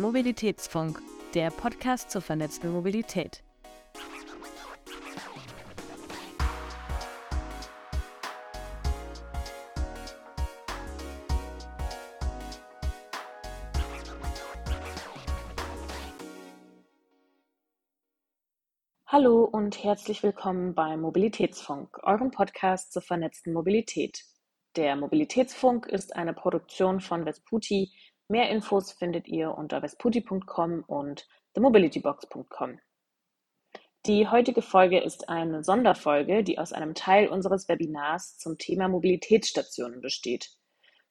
Mobilitätsfunk, der Podcast zur vernetzten Mobilität. Hallo und herzlich willkommen beim Mobilitätsfunk, eurem Podcast zur vernetzten Mobilität. Der Mobilitätsfunk ist eine Produktion von Vesputi. Mehr Infos findet ihr unter vesputi.com und themobilitybox.com. Die heutige Folge ist eine Sonderfolge, die aus einem Teil unseres Webinars zum Thema Mobilitätsstationen besteht.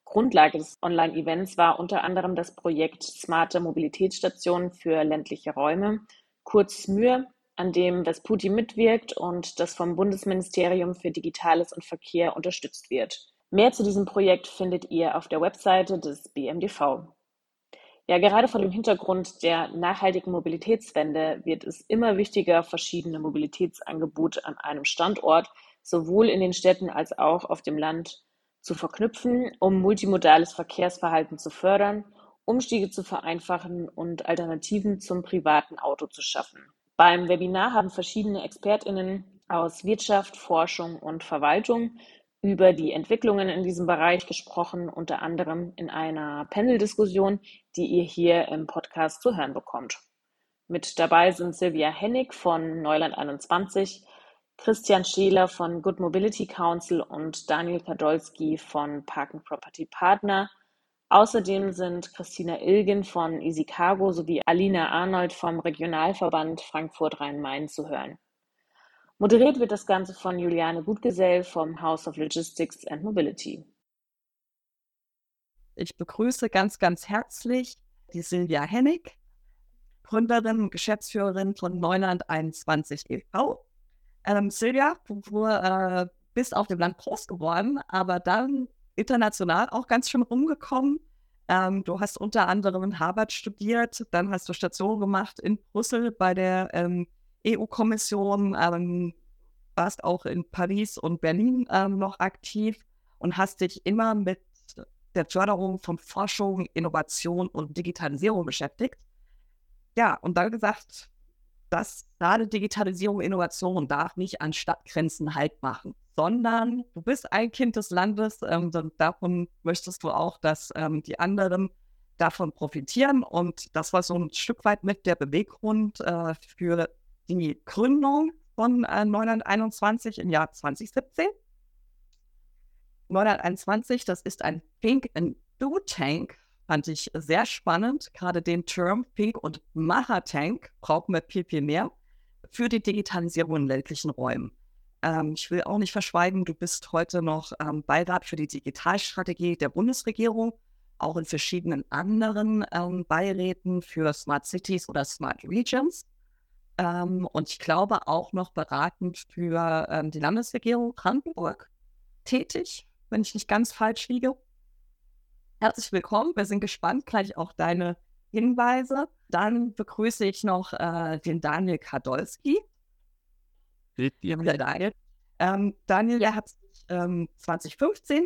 Grundlage des Online-Events war unter anderem das Projekt Smarte Mobilitätsstationen für ländliche Räume, kurz SMÜR, an dem Vesputi mitwirkt und das vom Bundesministerium für Digitales und Verkehr unterstützt wird. Mehr zu diesem Projekt findet ihr auf der Webseite des BMDV. Ja, gerade vor dem Hintergrund der nachhaltigen Mobilitätswende wird es immer wichtiger, verschiedene Mobilitätsangebote an einem Standort, sowohl in den Städten als auch auf dem Land, zu verknüpfen, um multimodales Verkehrsverhalten zu fördern, Umstiege zu vereinfachen und Alternativen zum privaten Auto zu schaffen. Beim Webinar haben verschiedene ExpertInnen aus Wirtschaft, Forschung und Verwaltung über die Entwicklungen in diesem Bereich gesprochen, unter anderem in einer Panel-Diskussion, die ihr hier im Podcast zu hören bekommt. Mit dabei sind Silvia Hennig von Neuland 21, Christian Scheler von Good Mobility Council und Daniel Kadolski von Park and Property Partner Außerdem sind Christina Ilgen von Easy Cargo sowie Alina Arnold vom Regionalverband Frankfurt-Rhein-Main zu hören. Moderiert wird das Ganze von Juliane Gutgesell vom House of Logistics and Mobility. Ich begrüße ganz, ganz herzlich die Silvia Hennig, Gründerin und Geschäftsführerin von Neuland 21 e.V. Ähm, Silvia, du äh, bist auf dem Land groß geworden, aber dann international auch ganz schön rumgekommen. Ähm, du hast unter anderem in Harvard studiert, dann hast du Station gemacht in Brüssel bei der ähm, EU-Kommission, ähm, warst auch in Paris und Berlin ähm, noch aktiv und hast dich immer mit der Förderung von Forschung, Innovation und Digitalisierung beschäftigt. Ja, und dann gesagt, dass gerade Digitalisierung und Innovation darf nicht an Stadtgrenzen Halt machen sondern du bist ein Kind des Landes ähm, davon möchtest du auch, dass ähm, die anderen davon profitieren. Und das war so ein Stück weit mit der Beweggrund äh, für die Gründung von äh, 921 im Jahr 2017. 921, das ist ein Think and Do Tank, fand ich sehr spannend. Gerade den Term Think und Macher Tank brauchen wir viel, viel mehr für die Digitalisierung in ländlichen Räumen. Ähm, ich will auch nicht verschweigen, du bist heute noch ähm, Beirat für die Digitalstrategie der Bundesregierung, auch in verschiedenen anderen ähm, Beiräten für Smart Cities oder Smart Regions. Ähm, und ich glaube auch noch beratend für ähm, die Landesregierung Brandenburg tätig, wenn ich nicht ganz falsch liege. Herzlich willkommen, wir sind gespannt, gleich auch deine Hinweise. Dann begrüße ich noch äh, den Daniel Kadolski. Daniel. Ähm, Daniel, der hat sich ähm, 2015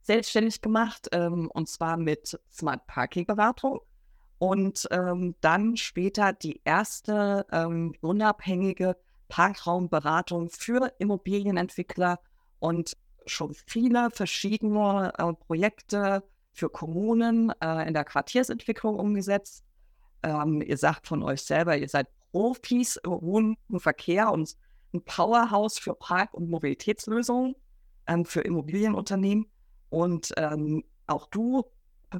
selbstständig gemacht ähm, und zwar mit Smart Parking Beratung und ähm, dann später die erste ähm, unabhängige Parkraumberatung für Immobilienentwickler und schon viele verschiedene äh, Projekte für Kommunen äh, in der Quartiersentwicklung umgesetzt. Ähm, ihr sagt von euch selber, ihr seid Profis im und Verkehr und ein Powerhouse für Park- und Mobilitätslösungen ähm, für Immobilienunternehmen. Und ähm, auch du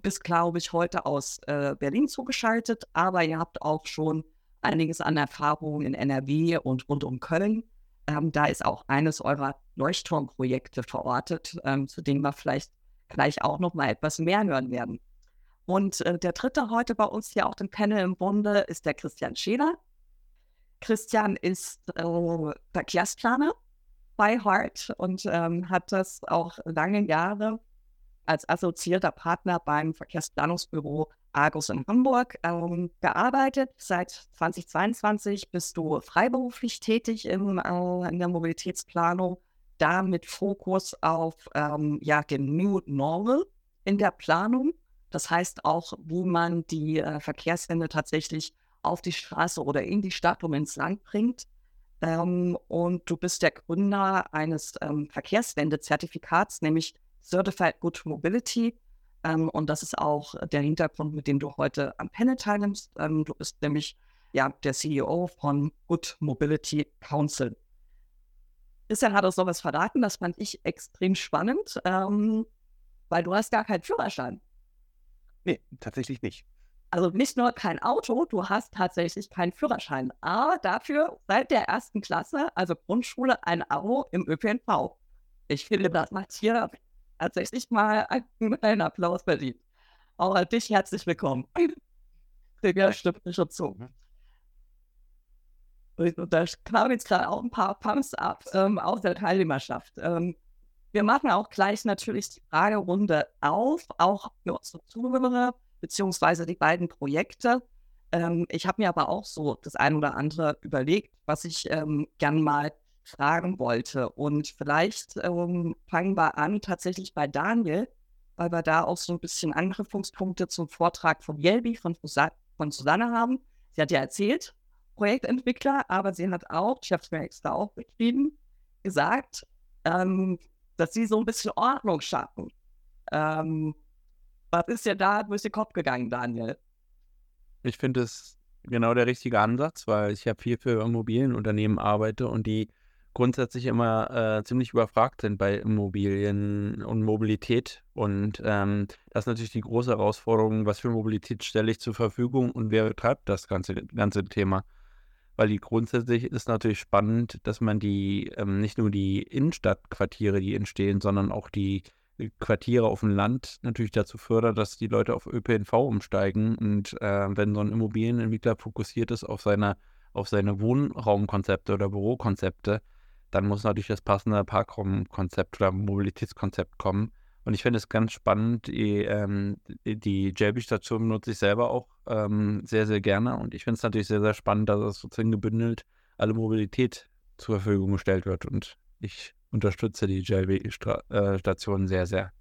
bist, glaube ich, heute aus äh, Berlin zugeschaltet, aber ihr habt auch schon einiges an Erfahrungen in NRW und rund um Köln. Ähm, da ist auch eines eurer Leuchtturmprojekte verortet, ähm, zu dem wir vielleicht gleich auch noch mal etwas mehr hören werden. Und äh, der dritte heute bei uns hier auch im Panel im Bunde ist der Christian Scheler. Christian ist äh, Verkehrsplaner bei Hart und ähm, hat das auch lange Jahre als assoziierter Partner beim Verkehrsplanungsbüro Argus in Hamburg ähm, gearbeitet. Seit 2022 bist du freiberuflich tätig im, äh, in der Mobilitätsplanung, da mit Fokus auf ähm, ja, den New Normal in der Planung. Das heißt auch, wie man die äh, Verkehrswende tatsächlich auf die Straße oder in die Stadt um ins Land bringt. Ähm, und du bist der Gründer eines ähm, Verkehrswende-Zertifikats, nämlich Certified Good Mobility. Ähm, und das ist auch der Hintergrund, mit dem du heute am Panel teilnimmst. Ähm, du bist nämlich ja, der CEO von Good Mobility Council. Christian hat uns noch was verraten, das fand ich extrem spannend, ähm, weil du hast gar keinen Führerschein. Nee, tatsächlich nicht. Also nicht nur kein Auto, du hast tatsächlich keinen Führerschein, aber dafür seit der ersten Klasse, also Grundschule, ein Abo im ÖPNV. Ich finde, das macht hier tatsächlich mal einen Applaus verdient. Auch an dich herzlich willkommen. Ja, stimmt schon zu. Mhm. Und da kamen jetzt gerade auch ein paar Pumps ab ähm, aus der Teilnehmerschaft. Ähm, wir machen auch gleich natürlich die Fragerunde auf, auch für unsere Zuhörer, beziehungsweise die beiden Projekte. Ähm, ich habe mir aber auch so das ein oder andere überlegt, was ich ähm, gern mal fragen wollte. Und vielleicht ähm, fangen wir an tatsächlich bei Daniel, weil wir da auch so ein bisschen Anknüpfungspunkte zum Vortrag von Jelby, von, von Susanne haben. Sie hat ja erzählt, Projektentwickler, aber sie hat auch, ich habe es mir extra auch geschrieben, gesagt, ähm, dass sie so ein bisschen Ordnung schaffen. Ähm, was ist ja da durch den Kopf gegangen, Daniel? Ich finde es genau der richtige Ansatz, weil ich ja viel für Immobilienunternehmen arbeite und die grundsätzlich immer äh, ziemlich überfragt sind bei Immobilien und Mobilität. Und ähm, das ist natürlich die große Herausforderung, was für Mobilität stelle ich zur Verfügung und wer betreibt das ganze, ganze Thema weil die grundsätzlich ist natürlich spannend, dass man die ähm, nicht nur die Innenstadtquartiere, die entstehen, sondern auch die äh, Quartiere auf dem Land natürlich dazu fördert, dass die Leute auf ÖPNV umsteigen. Und äh, wenn so ein Immobilienentwickler fokussiert ist auf seine, auf seine Wohnraumkonzepte oder Bürokonzepte, dann muss natürlich das passende Parkraumkonzept oder Mobilitätskonzept kommen. Und ich finde es ganz spannend, die, ähm, die JB-Station nutze ich selber auch ähm, sehr, sehr gerne. Und ich finde es natürlich sehr, sehr spannend, dass es sozusagen gebündelt alle Mobilität zur Verfügung gestellt wird. Und ich unterstütze die JB-Station äh, sehr, sehr.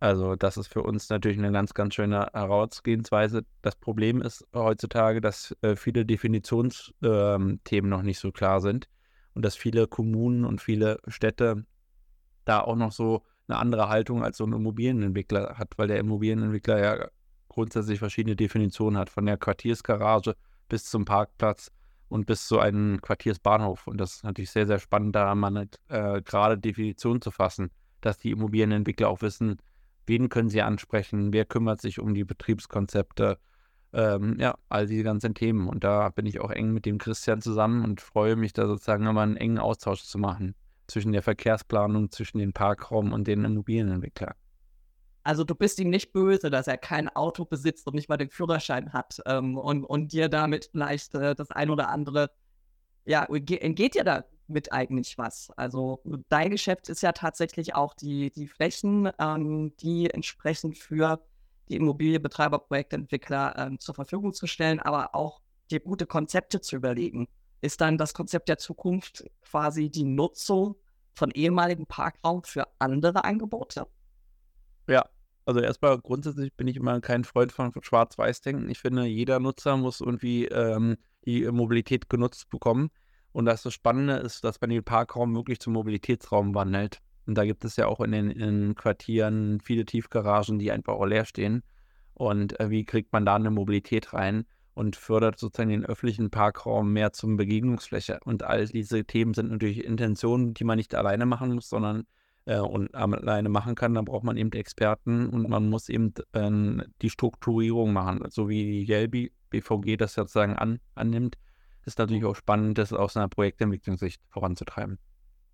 Also das ist für uns natürlich eine ganz, ganz schöne Herausgehensweise. Das Problem ist heutzutage, dass äh, viele Definitionsthemen ähm, noch nicht so klar sind und dass viele Kommunen und viele Städte da auch noch so eine andere Haltung als so ein Immobilienentwickler hat, weil der Immobilienentwickler ja grundsätzlich verschiedene Definitionen hat, von der Quartiersgarage bis zum Parkplatz und bis zu einem Quartiersbahnhof. Und das ist natürlich sehr, sehr spannend, da mal eine äh, gerade Definition zu fassen, dass die Immobilienentwickler auch wissen, wen können sie ansprechen, wer kümmert sich um die Betriebskonzepte, ähm, ja, all diese ganzen Themen. Und da bin ich auch eng mit dem Christian zusammen und freue mich da sozusagen immer einen engen Austausch zu machen zwischen der Verkehrsplanung, zwischen den Parkraum und den Immobilienentwicklern. Also du bist ihm nicht böse, dass er kein Auto besitzt und nicht mal den Führerschein hat ähm, und, und dir damit vielleicht äh, das ein oder andere, ja, entgeht dir damit eigentlich was? Also dein Geschäft ist ja tatsächlich auch die, die Flächen, ähm, die entsprechend für die Immobilienbetreiber, Projektentwickler ähm, zur Verfügung zu stellen, aber auch dir gute Konzepte zu überlegen ist dann das Konzept der Zukunft quasi die Nutzung von ehemaligen Parkraum für andere Angebote? Ja, also erstmal grundsätzlich bin ich immer kein Freund von Schwarz-Weiß-Denken. Ich finde, jeder Nutzer muss irgendwie ähm, die Mobilität genutzt bekommen. Und das, das Spannende ist, dass man den Parkraum wirklich zum Mobilitätsraum wandelt. Und da gibt es ja auch in den in Quartieren viele Tiefgaragen, die einfach auch leer stehen. Und äh, wie kriegt man da eine Mobilität rein? und fördert sozusagen den öffentlichen Parkraum mehr zum Begegnungsfläche. Und all diese Themen sind natürlich Intentionen, die man nicht alleine machen muss, sondern äh, und alleine machen kann. Da braucht man eben Experten und man muss eben äh, die Strukturierung machen, so wie die Gelbi BVG das sozusagen an, annimmt. Ist natürlich auch spannend, das aus einer Projektentwicklungssicht voranzutreiben.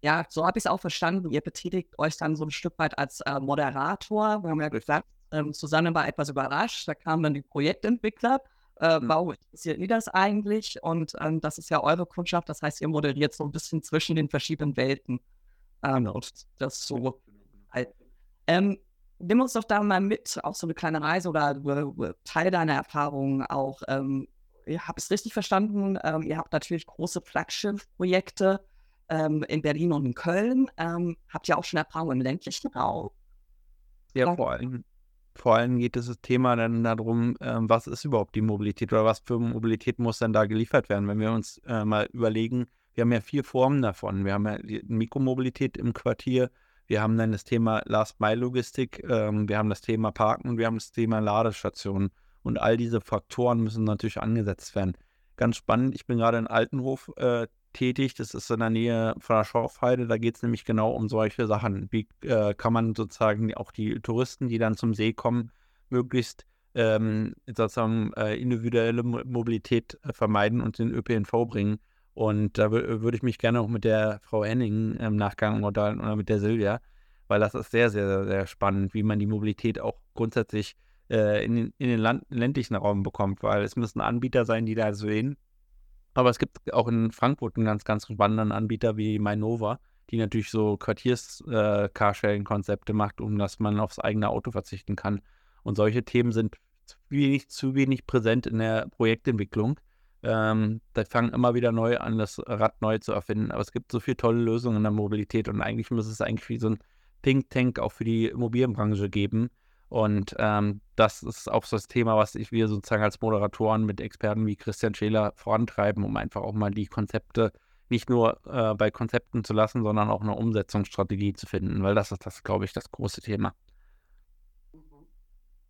Ja, so habe ich es auch verstanden. Ihr betätigt euch dann so ein Stück weit als äh, Moderator. Wir haben ja gesagt, ähm, Susanne war etwas überrascht. Da kamen dann die Projektentwickler äh, mhm. warum interessiert ihr das eigentlich? Und ähm, das ist ja eure Kundschaft, das heißt, ihr moderiert so ein bisschen zwischen den verschiedenen Welten. Ähm, und das so. Ähm, nimm uns doch da mal mit auf so eine kleine Reise oder äh, Teil deiner Erfahrungen auch. Ähm, ihr habt es richtig verstanden, ähm, ihr habt natürlich große Flaggschiff-Projekte ähm, in Berlin und in Köln. Ähm, habt ihr auch schon Erfahrungen im ländlichen Raum? Ja, vor allem vor allem geht es das Thema dann darum, äh, was ist überhaupt die Mobilität oder was für Mobilität muss dann da geliefert werden. Wenn wir uns äh, mal überlegen, wir haben ja vier Formen davon. Wir haben ja die Mikromobilität im Quartier, wir haben dann das Thema Last-Mile-Logistik, ähm, wir haben das Thema Parken, wir haben das Thema Ladestationen. Und all diese Faktoren müssen natürlich angesetzt werden. Ganz spannend, ich bin gerade in Altenhof äh, tätig. Das ist in der Nähe von der Schorfheide. Da geht es nämlich genau um solche Sachen. Wie äh, kann man sozusagen auch die Touristen, die dann zum See kommen, möglichst ähm, sozusagen äh, individuelle Mobilität äh, vermeiden und den ÖPNV bringen. Und da würde ich mich gerne auch mit der Frau Henning im Nachgang unterhalten oder mit der Silvia, weil das ist sehr, sehr, sehr spannend, wie man die Mobilität auch grundsätzlich äh, in, in, den ländlichen Raum bekommt, weil es müssen Anbieter sein, die da sehen, aber es gibt auch in Frankfurt einen ganz, ganz spannenden Anbieter wie Mainova, die natürlich so Quartiers-Carsharing-Konzepte äh, macht, um dass man aufs eigene Auto verzichten kann. Und solche Themen sind zu wenig, zu wenig präsent in der Projektentwicklung. Ähm, da fangen immer wieder neu an, das Rad neu zu erfinden. Aber es gibt so viele tolle Lösungen in der Mobilität und eigentlich muss es eigentlich wie so ein Think Tank auch für die Immobilienbranche geben, und ähm, das ist auch so das Thema, was ich wir sozusagen als Moderatoren mit Experten wie Christian Scheler vorantreiben, um einfach auch mal die Konzepte nicht nur äh, bei Konzepten zu lassen, sondern auch eine Umsetzungsstrategie zu finden, weil das ist das, glaube ich, das große Thema.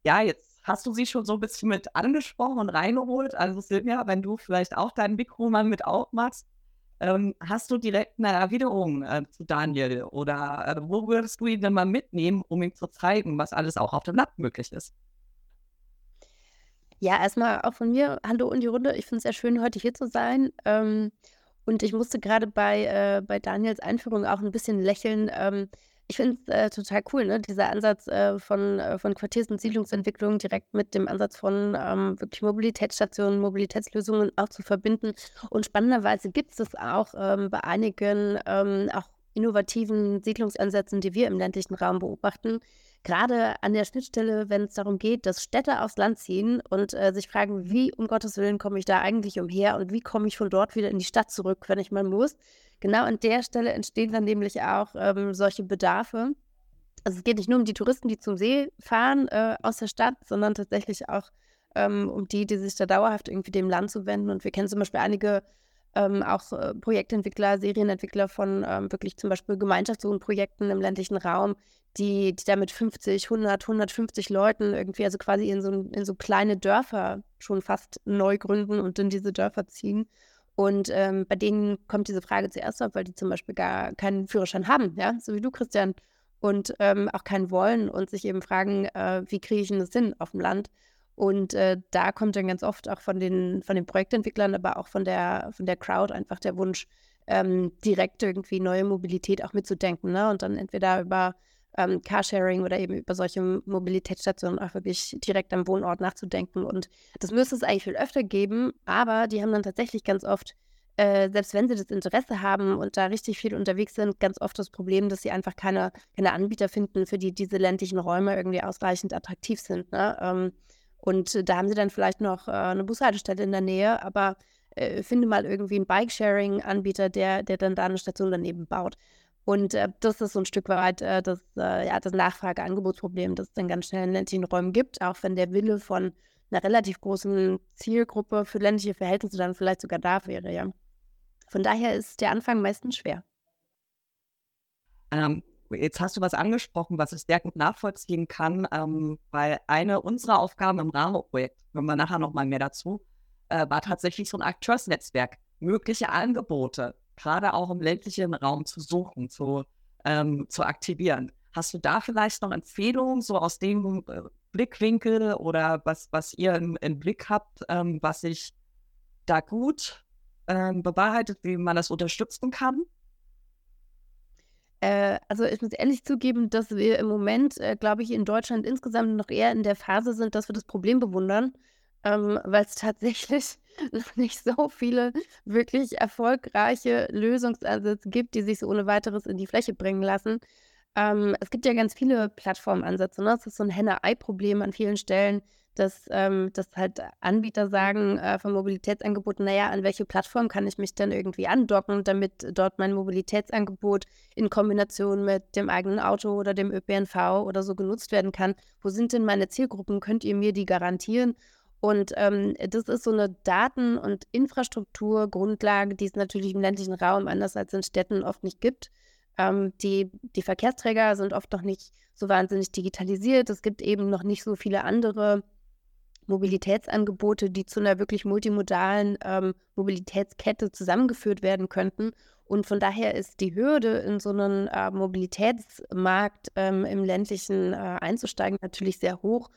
Ja, jetzt hast du sie schon so ein bisschen mit angesprochen und reingeholt. Also Silvia, wenn du vielleicht auch dein Mikro mal mit aufmachst, ähm, hast du direkt eine Erwiderung äh, zu Daniel oder äh, wo würdest du ihn denn mal mitnehmen, um ihm zu zeigen, was alles auch auf dem Land möglich ist? Ja, erstmal auch von mir, hallo in die Runde. Ich finde es sehr schön, heute hier zu sein. Ähm, und ich musste gerade bei, äh, bei Daniels Einführung auch ein bisschen lächeln. Ähm, ich finde es äh, total cool, ne? dieser Ansatz äh, von, äh, von Quartiers- und Siedlungsentwicklung direkt mit dem Ansatz von ähm, wirklich Mobilitätsstationen, Mobilitätslösungen auch zu verbinden. Und spannenderweise gibt es das auch ähm, bei einigen ähm, auch innovativen Siedlungsansätzen, die wir im ländlichen Raum beobachten. Gerade an der Schnittstelle, wenn es darum geht, dass Städte aufs Land ziehen und äh, sich fragen, wie um Gottes Willen komme ich da eigentlich umher und wie komme ich von dort wieder in die Stadt zurück, wenn ich mal muss genau an der Stelle entstehen dann nämlich auch ähm, solche Bedarfe. Also es geht nicht nur um die Touristen, die zum See fahren äh, aus der Stadt, sondern tatsächlich auch ähm, um die, die sich da dauerhaft irgendwie dem Land zuwenden. Und wir kennen zum Beispiel einige ähm, auch äh, Projektentwickler, Serienentwickler von ähm, wirklich zum Beispiel Gemeinschaftswohnprojekten im ländlichen Raum, die, die da mit 50, 100, 150 Leuten irgendwie, also quasi in so, in so kleine Dörfer schon fast neu gründen und in diese Dörfer ziehen. Und ähm, bei denen kommt diese Frage zuerst auf, weil die zum Beispiel gar keinen Führerschein haben, ja, so wie du, Christian, und ähm, auch keinen wollen und sich eben fragen, äh, wie kriege ich denn das hin auf dem Land? Und äh, da kommt dann ganz oft auch von den, von den Projektentwicklern, aber auch von der, von der Crowd einfach der Wunsch, ähm, direkt irgendwie neue Mobilität auch mitzudenken. Ne? Und dann entweder über ähm, Carsharing oder eben über solche Mobilitätsstationen auch wirklich direkt am Wohnort nachzudenken. Und das müsste es eigentlich viel öfter geben, aber die haben dann tatsächlich ganz oft, äh, selbst wenn sie das Interesse haben und da richtig viel unterwegs sind, ganz oft das Problem, dass sie einfach keine, keine Anbieter finden, für die diese ländlichen Räume irgendwie ausreichend attraktiv sind. Ne? Ähm, und da haben sie dann vielleicht noch äh, eine Bushaltestelle in der Nähe, aber äh, finde mal irgendwie einen Bike-Sharing-Anbieter, der, der dann da eine Station daneben baut. Und äh, das ist so ein Stück weit äh, das, äh, ja, das Nachfrage-Angebotsproblem, das es dann ganz schnell in ländlichen Räumen gibt, auch wenn der Wille von einer relativ großen Zielgruppe für ländliche Verhältnisse dann vielleicht sogar da wäre, ja. Von daher ist der Anfang meistens schwer. Ähm, jetzt hast du was angesprochen, was ich sehr gut nachvollziehen kann, ähm, weil eine unserer Aufgaben im Rahmenprojekt, wenn wir nachher noch mal mehr dazu, äh, war tatsächlich so ein Akteursnetzwerk, mögliche Angebote gerade auch im ländlichen Raum zu suchen, zu, ähm, zu aktivieren. Hast du da vielleicht noch Empfehlungen, so aus dem äh, Blickwinkel oder was, was ihr im, im Blick habt, ähm, was sich da gut ähm, bewahrheitet, wie man das unterstützen kann? Äh, also ich muss ehrlich zugeben, dass wir im Moment, äh, glaube ich, in Deutschland insgesamt noch eher in der Phase sind, dass wir das Problem bewundern, ähm, weil es tatsächlich noch nicht so viele wirklich erfolgreiche Lösungsansätze gibt, die sich so ohne weiteres in die Fläche bringen lassen. Ähm, es gibt ja ganz viele Plattformansätze. Ne? Es ist so ein Henne-Ei-Problem an vielen Stellen, dass, ähm, dass halt Anbieter sagen äh, von Mobilitätsangeboten, naja, an welche Plattform kann ich mich dann irgendwie andocken, damit dort mein Mobilitätsangebot in Kombination mit dem eigenen Auto oder dem ÖPNV oder so genutzt werden kann. Wo sind denn meine Zielgruppen? Könnt ihr mir die garantieren? Und ähm, das ist so eine Daten- und Infrastrukturgrundlage, die es natürlich im ländlichen Raum anders als in Städten oft nicht gibt. Ähm, die, die Verkehrsträger sind oft noch nicht so wahnsinnig digitalisiert. Es gibt eben noch nicht so viele andere Mobilitätsangebote, die zu einer wirklich multimodalen ähm, Mobilitätskette zusammengeführt werden könnten. Und von daher ist die Hürde, in so einen äh, Mobilitätsmarkt ähm, im ländlichen äh, einzusteigen, natürlich sehr hoch.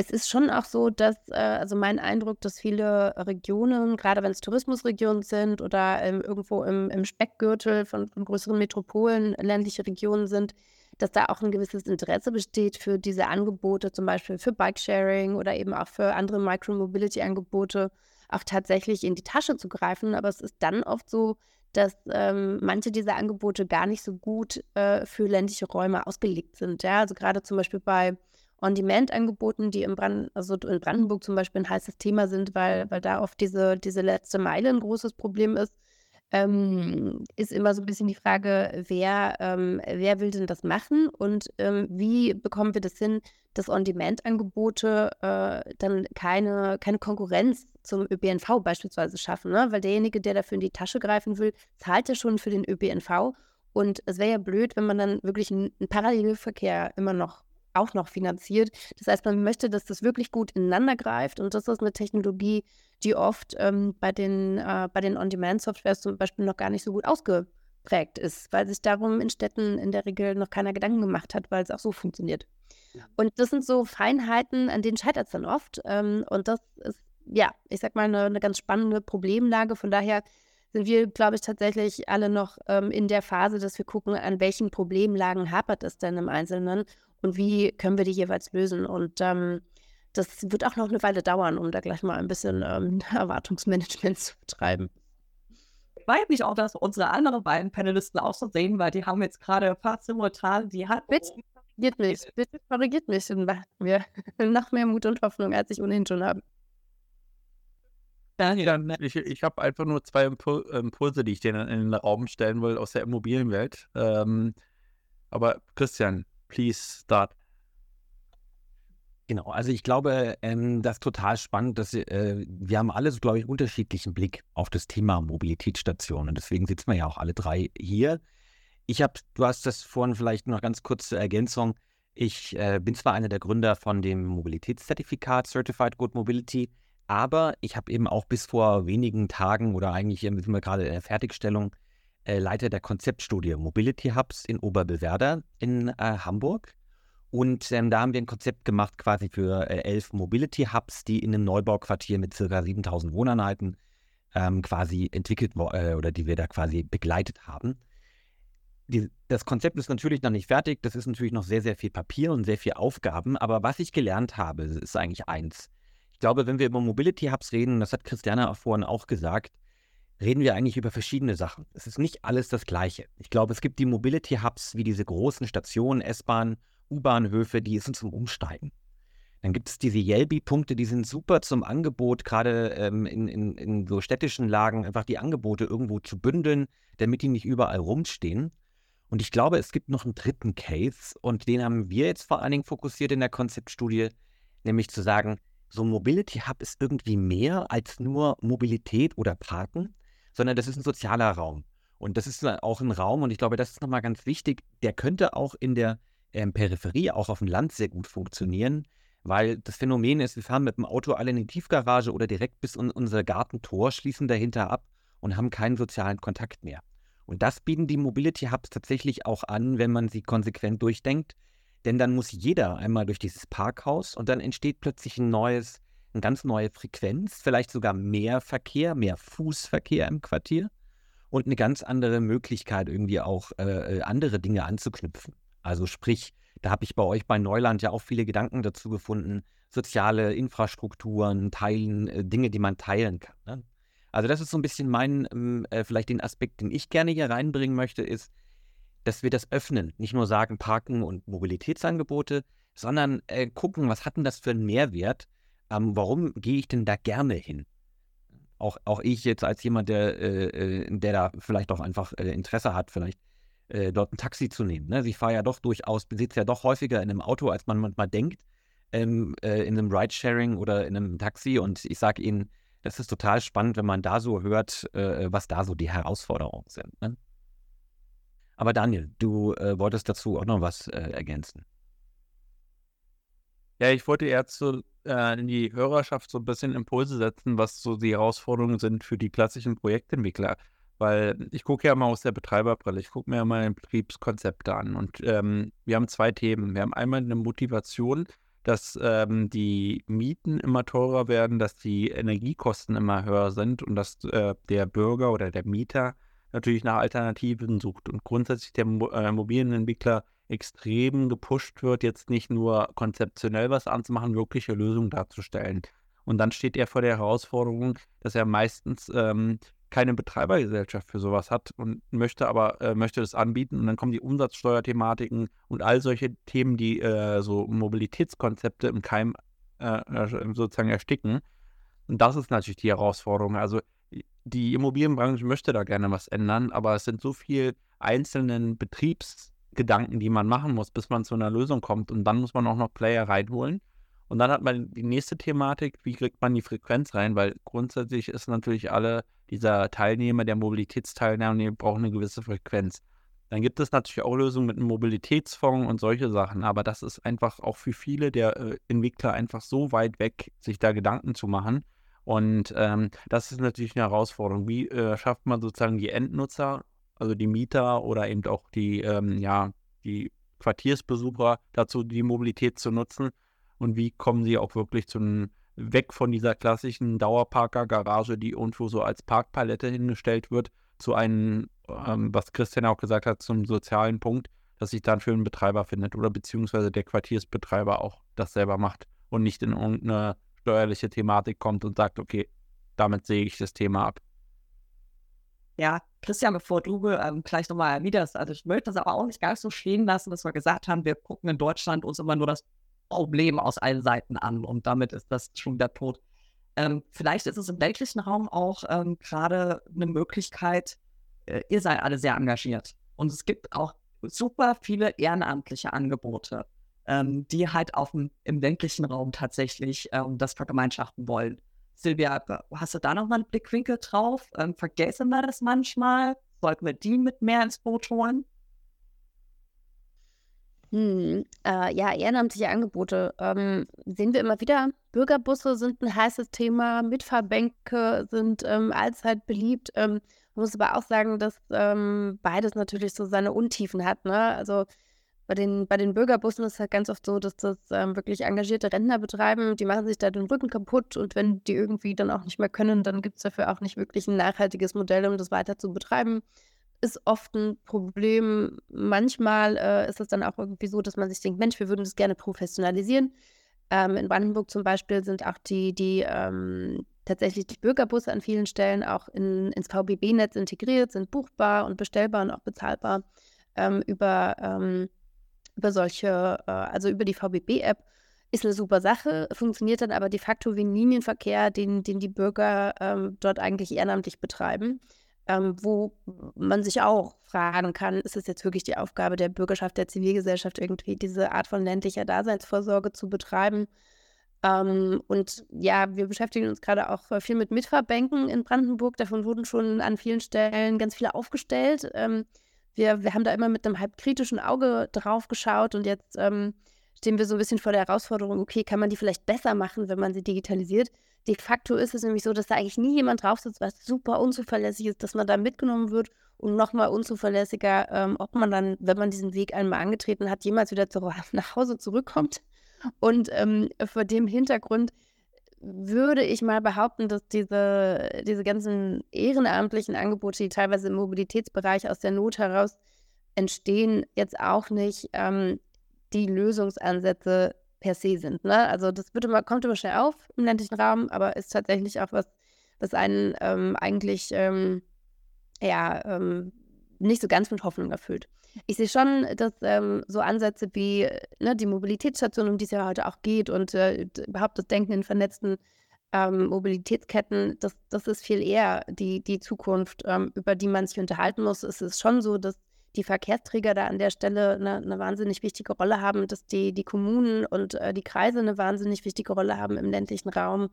Es ist schon auch so, dass, äh, also mein Eindruck, dass viele Regionen, gerade wenn es Tourismusregionen sind oder ähm, irgendwo im, im Speckgürtel von, von größeren Metropolen ländliche Regionen sind, dass da auch ein gewisses Interesse besteht für diese Angebote, zum Beispiel für Bikesharing oder eben auch für andere Micromobility-Angebote, auch tatsächlich in die Tasche zu greifen. Aber es ist dann oft so, dass ähm, manche dieser Angebote gar nicht so gut äh, für ländliche Räume ausgelegt sind. Ja? Also gerade zum Beispiel bei On-Demand-Angeboten, die in, Brand also in Brandenburg zum Beispiel ein heißes Thema sind, weil, weil da oft diese, diese letzte Meile ein großes Problem ist ähm, ist immer so ein bisschen die Frage, wer, ähm, wer will denn das machen? Und ähm, wie bekommen wir das hin, dass On-Demand-Angebote äh, dann keine, keine Konkurrenz zum ÖPNV beispielsweise schaffen, ne? weil derjenige, der dafür in die Tasche greifen will, zahlt ja schon für den ÖPNV. Und es wäre ja blöd, wenn man dann wirklich einen, einen Parallelverkehr immer noch auch noch finanziert. Das heißt, man möchte, dass das wirklich gut ineinander greift und das ist eine Technologie, die oft ähm, bei den, äh, bei den On-Demand-Softwares zum Beispiel noch gar nicht so gut ausgeprägt ist, weil sich darum in Städten in der Regel noch keiner Gedanken gemacht hat, weil es auch so funktioniert. Und das sind so Feinheiten, an denen scheitert es dann oft. Ähm, und das ist, ja, ich sag mal, eine, eine ganz spannende Problemlage. Von daher sind wir, glaube ich, tatsächlich alle noch ähm, in der Phase, dass wir gucken, an welchen Problemlagen hapert es denn im Einzelnen und wie können wir die jeweils lösen. Und ähm, das wird auch noch eine Weile dauern, um da gleich mal ein bisschen ähm, Erwartungsmanagement zu betreiben. Weiß mich auch, dass unsere anderen beiden Panelisten auch so sehen, weil die haben jetzt gerade fast simultan die Hand. Bitte korrigiert mich, bitte korrigiert mich, dann machen wir noch mehr Mut und Hoffnung, als ich ohnehin schon habe. Ich, ich habe einfach nur zwei Impulse, die ich dir in den Raum stellen will aus der Immobilienwelt. Ähm, aber Christian, please start. Genau, also ich glaube, ähm, das ist total spannend, dass äh, wir haben alle, so, glaube ich, unterschiedlichen Blick auf das Thema Mobilitätsstationen. Deswegen sitzen wir ja auch alle drei hier. Ich habe, du hast das vorhin vielleicht noch ganz kurz zur Ergänzung. Ich äh, bin zwar einer der Gründer von dem Mobilitätszertifikat Certified Good Mobility, aber ich habe eben auch bis vor wenigen Tagen oder eigentlich sind wir gerade in der Fertigstellung äh, Leiter der Konzeptstudie Mobility Hubs in Oberbewerder in äh, Hamburg. Und ähm, da haben wir ein Konzept gemacht quasi für äh, elf Mobility Hubs, die in einem Neubauquartier mit ca. 7000 Wohneinheiten ähm, quasi entwickelt äh, oder die wir da quasi begleitet haben. Die, das Konzept ist natürlich noch nicht fertig. Das ist natürlich noch sehr, sehr viel Papier und sehr viel Aufgaben. Aber was ich gelernt habe, ist eigentlich eins. Ich glaube, wenn wir über Mobility Hubs reden, das hat Christiane vorhin auch gesagt, reden wir eigentlich über verschiedene Sachen. Es ist nicht alles das Gleiche. Ich glaube, es gibt die Mobility Hubs wie diese großen Stationen, S-Bahn, U-Bahnhöfe, die sind zum Umsteigen. Dann gibt es diese Yelby-Punkte, die sind super zum Angebot, gerade ähm, in, in, in so städtischen Lagen, einfach die Angebote irgendwo zu bündeln, damit die nicht überall rumstehen. Und ich glaube, es gibt noch einen dritten Case und den haben wir jetzt vor allen Dingen fokussiert in der Konzeptstudie, nämlich zu sagen, so ein Mobility Hub ist irgendwie mehr als nur Mobilität oder Parken, sondern das ist ein sozialer Raum. Und das ist auch ein Raum, und ich glaube, das ist nochmal ganz wichtig, der könnte auch in der ähm, Peripherie, auch auf dem Land sehr gut funktionieren, weil das Phänomen ist, wir fahren mit dem Auto alle in die Tiefgarage oder direkt bis in unser Gartentor, schließen dahinter ab und haben keinen sozialen Kontakt mehr. Und das bieten die Mobility Hubs tatsächlich auch an, wenn man sie konsequent durchdenkt. Denn dann muss jeder einmal durch dieses Parkhaus und dann entsteht plötzlich ein neues eine ganz neue Frequenz, vielleicht sogar mehr Verkehr, mehr Fußverkehr im Quartier und eine ganz andere Möglichkeit, irgendwie auch äh, äh, andere Dinge anzuknüpfen. Also sprich, da habe ich bei euch bei Neuland ja auch viele Gedanken dazu gefunden, soziale Infrastrukturen, Teilen, äh, Dinge, die man teilen kann. Ne? Also das ist so ein bisschen mein, ähm, äh, vielleicht den Aspekt, den ich gerne hier reinbringen möchte, ist, dass wir das öffnen. Nicht nur sagen Parken und Mobilitätsangebote, sondern äh, gucken, was hat denn das für einen Mehrwert? Ähm, warum gehe ich denn da gerne hin? Auch, auch ich jetzt als jemand, der, äh, äh der da vielleicht auch einfach äh, Interesse hat, vielleicht äh, dort ein Taxi zu nehmen. Ne? Ich fahre ja doch durchaus, besitze ja doch häufiger in einem Auto, als man manchmal denkt, ähm, äh, in einem Ridesharing oder in einem Taxi. Und ich sage Ihnen, das ist total spannend, wenn man da so hört, was da so die Herausforderungen sind. Ne? Aber Daniel, du wolltest dazu auch noch was ergänzen. Ja, ich wollte eher zu, äh, in die Hörerschaft so ein bisschen Impulse setzen, was so die Herausforderungen sind für die klassischen Projektentwickler. Weil ich gucke ja mal aus der Betreiberbrille, ich gucke mir ja mal Betriebskonzepte an. Und ähm, wir haben zwei Themen. Wir haben einmal eine Motivation, dass ähm, die Mieten immer teurer werden, dass die Energiekosten immer höher sind und dass äh, der Bürger oder der Mieter natürlich nach Alternativen sucht. Und grundsätzlich der äh, Immobilienentwickler extrem gepusht wird, jetzt nicht nur konzeptionell was anzumachen, wirkliche Lösungen darzustellen. Und dann steht er vor der Herausforderung, dass er meistens ähm, keine Betreibergesellschaft für sowas hat und möchte aber äh, möchte das anbieten und dann kommen die Umsatzsteuerthematiken und all solche Themen, die äh, so Mobilitätskonzepte im Keim äh, äh sozusagen ersticken. Und das ist natürlich die Herausforderung. Also die Immobilienbranche möchte da gerne was ändern, aber es sind so viele einzelnen Betriebs Gedanken, die man machen muss, bis man zu einer Lösung kommt. Und dann muss man auch noch Player reinholen. Und dann hat man die nächste Thematik, wie kriegt man die Frequenz rein? Weil grundsätzlich ist natürlich alle dieser Teilnehmer, der Mobilitätsteilnehmer, brauchen eine gewisse Frequenz. Dann gibt es natürlich auch Lösungen mit einem Mobilitätsfonds und solche Sachen, aber das ist einfach auch für viele der äh, Entwickler einfach so weit weg, sich da Gedanken zu machen. Und ähm, das ist natürlich eine Herausforderung. Wie äh, schafft man sozusagen die Endnutzer also die Mieter oder eben auch die, ähm, ja, die Quartiersbesucher dazu, die Mobilität zu nutzen und wie kommen sie auch wirklich zu einem, weg von dieser klassischen Dauerparker-Garage, die irgendwo so als Parkpalette hingestellt wird, zu einem, ähm, was Christian auch gesagt hat, zum sozialen Punkt, dass sich dann für einen Betreiber findet oder beziehungsweise der Quartiersbetreiber auch das selber macht und nicht in irgendeine steuerliche Thematik kommt und sagt, okay, damit sehe ich das Thema ab. Ja, Christian, bevor du ähm, gleich nochmal erwiderst, also ich möchte das aber auch nicht ganz so stehen lassen, dass wir gesagt haben, wir gucken in Deutschland uns immer nur das Problem aus allen Seiten an und damit ist das schon der Tod. Ähm, vielleicht ist es im ländlichen Raum auch ähm, gerade eine Möglichkeit, äh, ihr seid alle sehr engagiert und es gibt auch super viele ehrenamtliche Angebote, ähm, die halt auch im, im ländlichen Raum tatsächlich ähm, das vergemeinschaften wollen. Silvia, hast du da noch mal einen Blickwinkel drauf? Ähm, vergessen wir das manchmal? Sollten wir die mit mehr ins Boot holen? Hm, äh, ja, ehrenamtliche Angebote ähm, sehen wir immer wieder. Bürgerbusse sind ein heißes Thema, Mitfahrbänke sind ähm, allzeit beliebt. Ähm, muss aber auch sagen, dass ähm, beides natürlich so seine Untiefen hat. Ne? Also bei den, bei den Bürgerbussen ist es halt ganz oft so, dass das ähm, wirklich engagierte Rentner betreiben. Die machen sich da den Rücken kaputt und wenn die irgendwie dann auch nicht mehr können, dann gibt es dafür auch nicht wirklich ein nachhaltiges Modell, um das weiter zu betreiben. Ist oft ein Problem. Manchmal äh, ist es dann auch irgendwie so, dass man sich denkt, Mensch, wir würden das gerne professionalisieren. Ähm, in Brandenburg zum Beispiel sind auch die, die ähm, tatsächlich die Bürgerbusse an vielen Stellen auch in, ins VBB-Netz integriert, sind buchbar und bestellbar und auch bezahlbar ähm, über ähm, über solche, äh, also über die VBB-App, ist eine super Sache, funktioniert dann aber de facto wie ein Linienverkehr, den, den die Bürger ähm, dort eigentlich ehrenamtlich betreiben. Ähm, wo man sich auch fragen kann, ist es jetzt wirklich die Aufgabe der Bürgerschaft, der Zivilgesellschaft, irgendwie diese Art von ländlicher Daseinsvorsorge zu betreiben? Ähm, und ja, wir beschäftigen uns gerade auch viel mit Mitverbänken in Brandenburg. Davon wurden schon an vielen Stellen ganz viele aufgestellt. Wir, wir haben da immer mit einem halb kritischen Auge drauf geschaut und jetzt ähm, stehen wir so ein bisschen vor der Herausforderung, okay, kann man die vielleicht besser machen, wenn man sie digitalisiert? De facto ist es nämlich so, dass da eigentlich nie jemand drauf sitzt, was super unzuverlässig ist, dass man da mitgenommen wird und nochmal unzuverlässiger, ähm, ob man dann, wenn man diesen Weg einmal angetreten hat, jemals wieder zu, nach Hause zurückkommt. Und ähm, vor dem Hintergrund würde ich mal behaupten, dass diese, diese ganzen ehrenamtlichen Angebote, die teilweise im Mobilitätsbereich aus der Not heraus entstehen, jetzt auch nicht ähm, die Lösungsansätze per se sind. Ne? Also das wird immer, kommt immer schnell auf im ländlichen Raum, aber ist tatsächlich auch was, was einen ähm, eigentlich ähm, ja, ähm, nicht so ganz mit Hoffnung erfüllt. Ich sehe schon, dass ähm, so Ansätze wie ne, die Mobilitätsstation, um die es ja heute auch geht, und äh, überhaupt das Denken in vernetzten ähm, Mobilitätsketten, das, das ist viel eher die, die Zukunft, ähm, über die man sich unterhalten muss. Es ist schon so, dass die Verkehrsträger da an der Stelle eine, eine wahnsinnig wichtige Rolle haben, dass die, die Kommunen und äh, die Kreise eine wahnsinnig wichtige Rolle haben im ländlichen Raum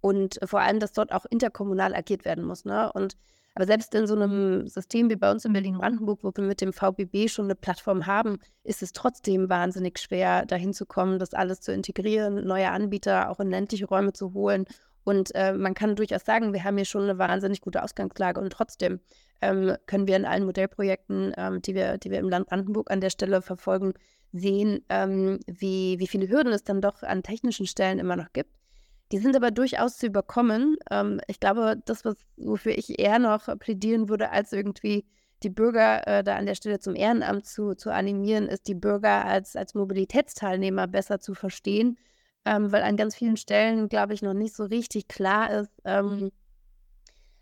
und vor allem, dass dort auch interkommunal agiert werden muss. Ne? Und aber selbst in so einem System wie bei uns in Berlin-Brandenburg, wo wir mit dem VBB schon eine Plattform haben, ist es trotzdem wahnsinnig schwer, dahin zu kommen, das alles zu integrieren, neue Anbieter auch in ländliche Räume zu holen. Und äh, man kann durchaus sagen, wir haben hier schon eine wahnsinnig gute Ausgangslage und trotzdem ähm, können wir in allen Modellprojekten, ähm, die, wir, die wir im Land Brandenburg an der Stelle verfolgen, sehen, ähm, wie, wie viele Hürden es dann doch an technischen Stellen immer noch gibt. Die sind aber durchaus zu überkommen. Ähm, ich glaube, das, was, wofür ich eher noch plädieren würde, als irgendwie die Bürger äh, da an der Stelle zum Ehrenamt zu, zu animieren, ist die Bürger als, als Mobilitätsteilnehmer besser zu verstehen, ähm, weil an ganz vielen Stellen, glaube ich, noch nicht so richtig klar ist, ähm,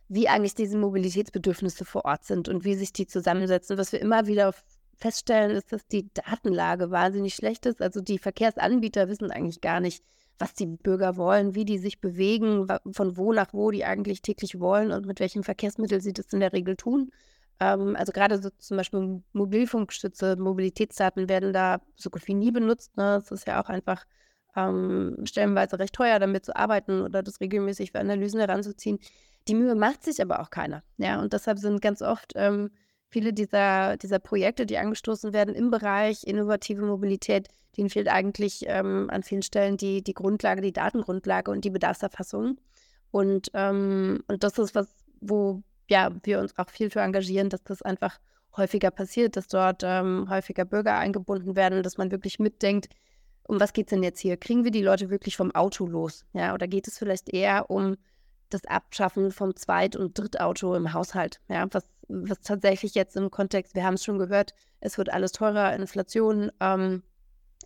wie eigentlich diese Mobilitätsbedürfnisse vor Ort sind und wie sich die zusammensetzen. Was wir immer wieder feststellen, ist, dass die Datenlage wahnsinnig schlecht ist. Also die Verkehrsanbieter wissen eigentlich gar nicht, was die Bürger wollen, wie die sich bewegen, von wo nach wo die eigentlich täglich wollen und mit welchem Verkehrsmittel sie das in der Regel tun. Ähm, also gerade so zum Beispiel Mobilfunkstütze, Mobilitätsdaten werden da so gut wie nie benutzt. Ne? Es ist ja auch einfach ähm, stellenweise recht teuer, damit zu arbeiten oder das regelmäßig für Analysen heranzuziehen. Die Mühe macht sich aber auch keiner. Ja, und deshalb sind ganz oft ähm, viele dieser, dieser Projekte, die angestoßen werden im Bereich innovative Mobilität, denen fehlt eigentlich ähm, an vielen Stellen die, die Grundlage, die Datengrundlage und die Bedarfserfassung. Und, ähm, und das ist was, wo ja, wir uns auch viel für engagieren, dass das einfach häufiger passiert, dass dort ähm, häufiger Bürger eingebunden werden, dass man wirklich mitdenkt, um was geht es denn jetzt hier? Kriegen wir die Leute wirklich vom Auto los? Ja, oder geht es vielleicht eher um das Abschaffen vom Zweit- und Drittauto im Haushalt? Ja, was, was tatsächlich jetzt im Kontext, wir haben es schon gehört, es wird alles teurer, Inflation, ähm,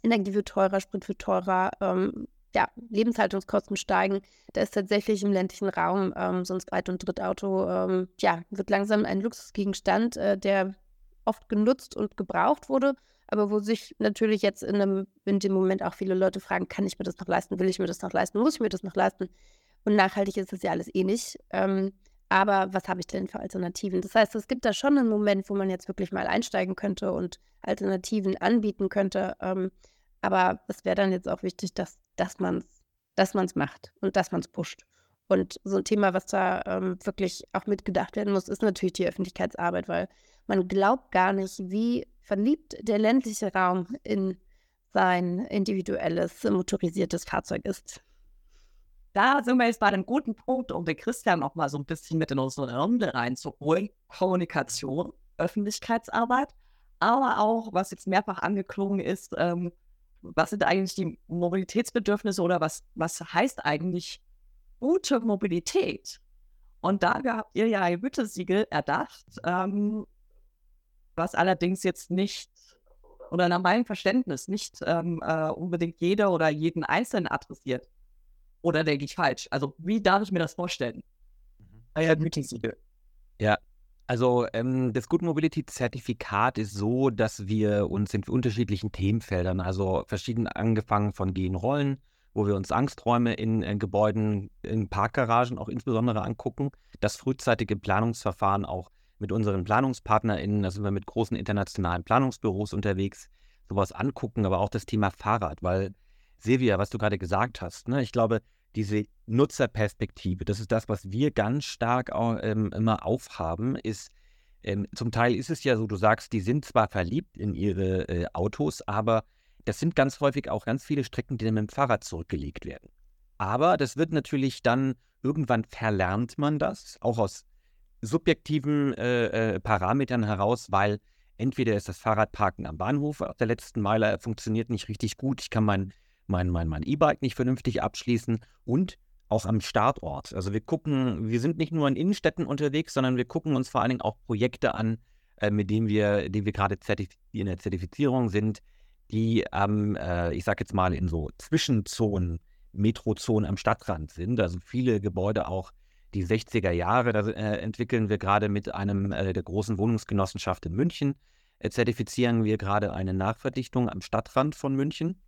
Energie wird teurer, Sprit wird teurer, ähm, ja, Lebenshaltungskosten steigen. Da ist tatsächlich im ländlichen Raum ähm, so ein Zweit- und Drittauto, ähm, ja, wird langsam ein Luxusgegenstand, äh, der oft genutzt und gebraucht wurde, aber wo sich natürlich jetzt in, einem, in dem Moment auch viele Leute fragen, kann ich mir das noch leisten, will ich mir das noch leisten, muss ich mir das noch leisten? Und nachhaltig ist das ja alles eh nicht. Ähm, aber was habe ich denn für Alternativen? Das heißt, es gibt da schon einen Moment, wo man jetzt wirklich mal einsteigen könnte und Alternativen anbieten könnte. Ähm, aber es wäre dann jetzt auch wichtig, dass, dass man es dass man's macht und dass man es pusht. Und so ein Thema, was da ähm, wirklich auch mitgedacht werden muss, ist natürlich die Öffentlichkeitsarbeit, weil man glaubt gar nicht, wie verliebt der ländliche Raum in sein individuelles motorisiertes Fahrzeug ist da sind wir jetzt bei einem guten Punkt, um den Christian noch mal so ein bisschen mit in unsere Runde reinzuholen. Kommunikation, Öffentlichkeitsarbeit, aber auch, was jetzt mehrfach angeklungen ist, ähm, was sind eigentlich die Mobilitätsbedürfnisse oder was, was heißt eigentlich gute Mobilität? Und da habt ihr ja ein Gütesiegel erdacht, ähm, was allerdings jetzt nicht oder nach meinem Verständnis nicht ähm, äh, unbedingt jeder oder jeden Einzelnen adressiert. Oder denke ich falsch? Also, wie darf ich mir das vorstellen? Mhm. Gütesiegel. Ja, also ähm, das Good Mobility Zertifikat ist so, dass wir uns in unterschiedlichen Themenfeldern, also verschieden angefangen von Gehen Rollen, wo wir uns Angsträume in, in Gebäuden, in Parkgaragen auch insbesondere angucken, das frühzeitige Planungsverfahren auch mit unseren PlanungspartnerInnen, da sind wir mit großen internationalen Planungsbüros unterwegs, sowas angucken, aber auch das Thema Fahrrad, weil Silvia, was du gerade gesagt hast, ne? ich glaube, diese Nutzerperspektive, das ist das, was wir ganz stark auch, ähm, immer aufhaben, ist, ähm, zum Teil ist es ja so, du sagst, die sind zwar verliebt in ihre äh, Autos, aber das sind ganz häufig auch ganz viele Strecken, die dann mit dem Fahrrad zurückgelegt werden. Aber das wird natürlich dann, irgendwann verlernt man das, auch aus subjektiven äh, äh, Parametern heraus, weil entweder ist das Fahrradparken am Bahnhof auf der letzten Meile funktioniert nicht richtig gut, ich kann mein mein mein mein E-Bike nicht vernünftig abschließen und auch am Startort. Also wir gucken, wir sind nicht nur in Innenstädten unterwegs, sondern wir gucken uns vor allen Dingen auch Projekte an, äh, mit denen wir, die wir gerade in der Zertifizierung sind, die ähm, äh, ich sage jetzt mal, in so Zwischenzonen, Metrozonen am Stadtrand sind. Also viele Gebäude auch, die 60er Jahre. Da äh, entwickeln wir gerade mit einem äh, der großen Wohnungsgenossenschaft in München, äh, zertifizieren wir gerade eine Nachverdichtung am Stadtrand von München.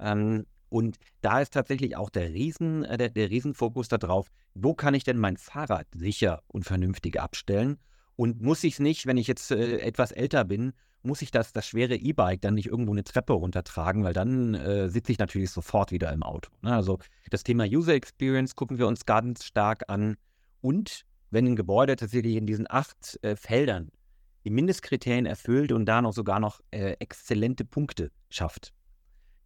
Ähm, und da ist tatsächlich auch der, Riesen, äh, der, der Riesenfokus darauf, wo kann ich denn mein Fahrrad sicher und vernünftig abstellen? Und muss ich es nicht, wenn ich jetzt äh, etwas älter bin, muss ich das, das schwere E-Bike dann nicht irgendwo eine Treppe runtertragen, weil dann äh, sitze ich natürlich sofort wieder im Auto. Ne? Also das Thema User Experience gucken wir uns ganz stark an. Und wenn ein Gebäude tatsächlich in diesen acht äh, Feldern die Mindestkriterien erfüllt und da noch sogar noch äh, exzellente Punkte schafft.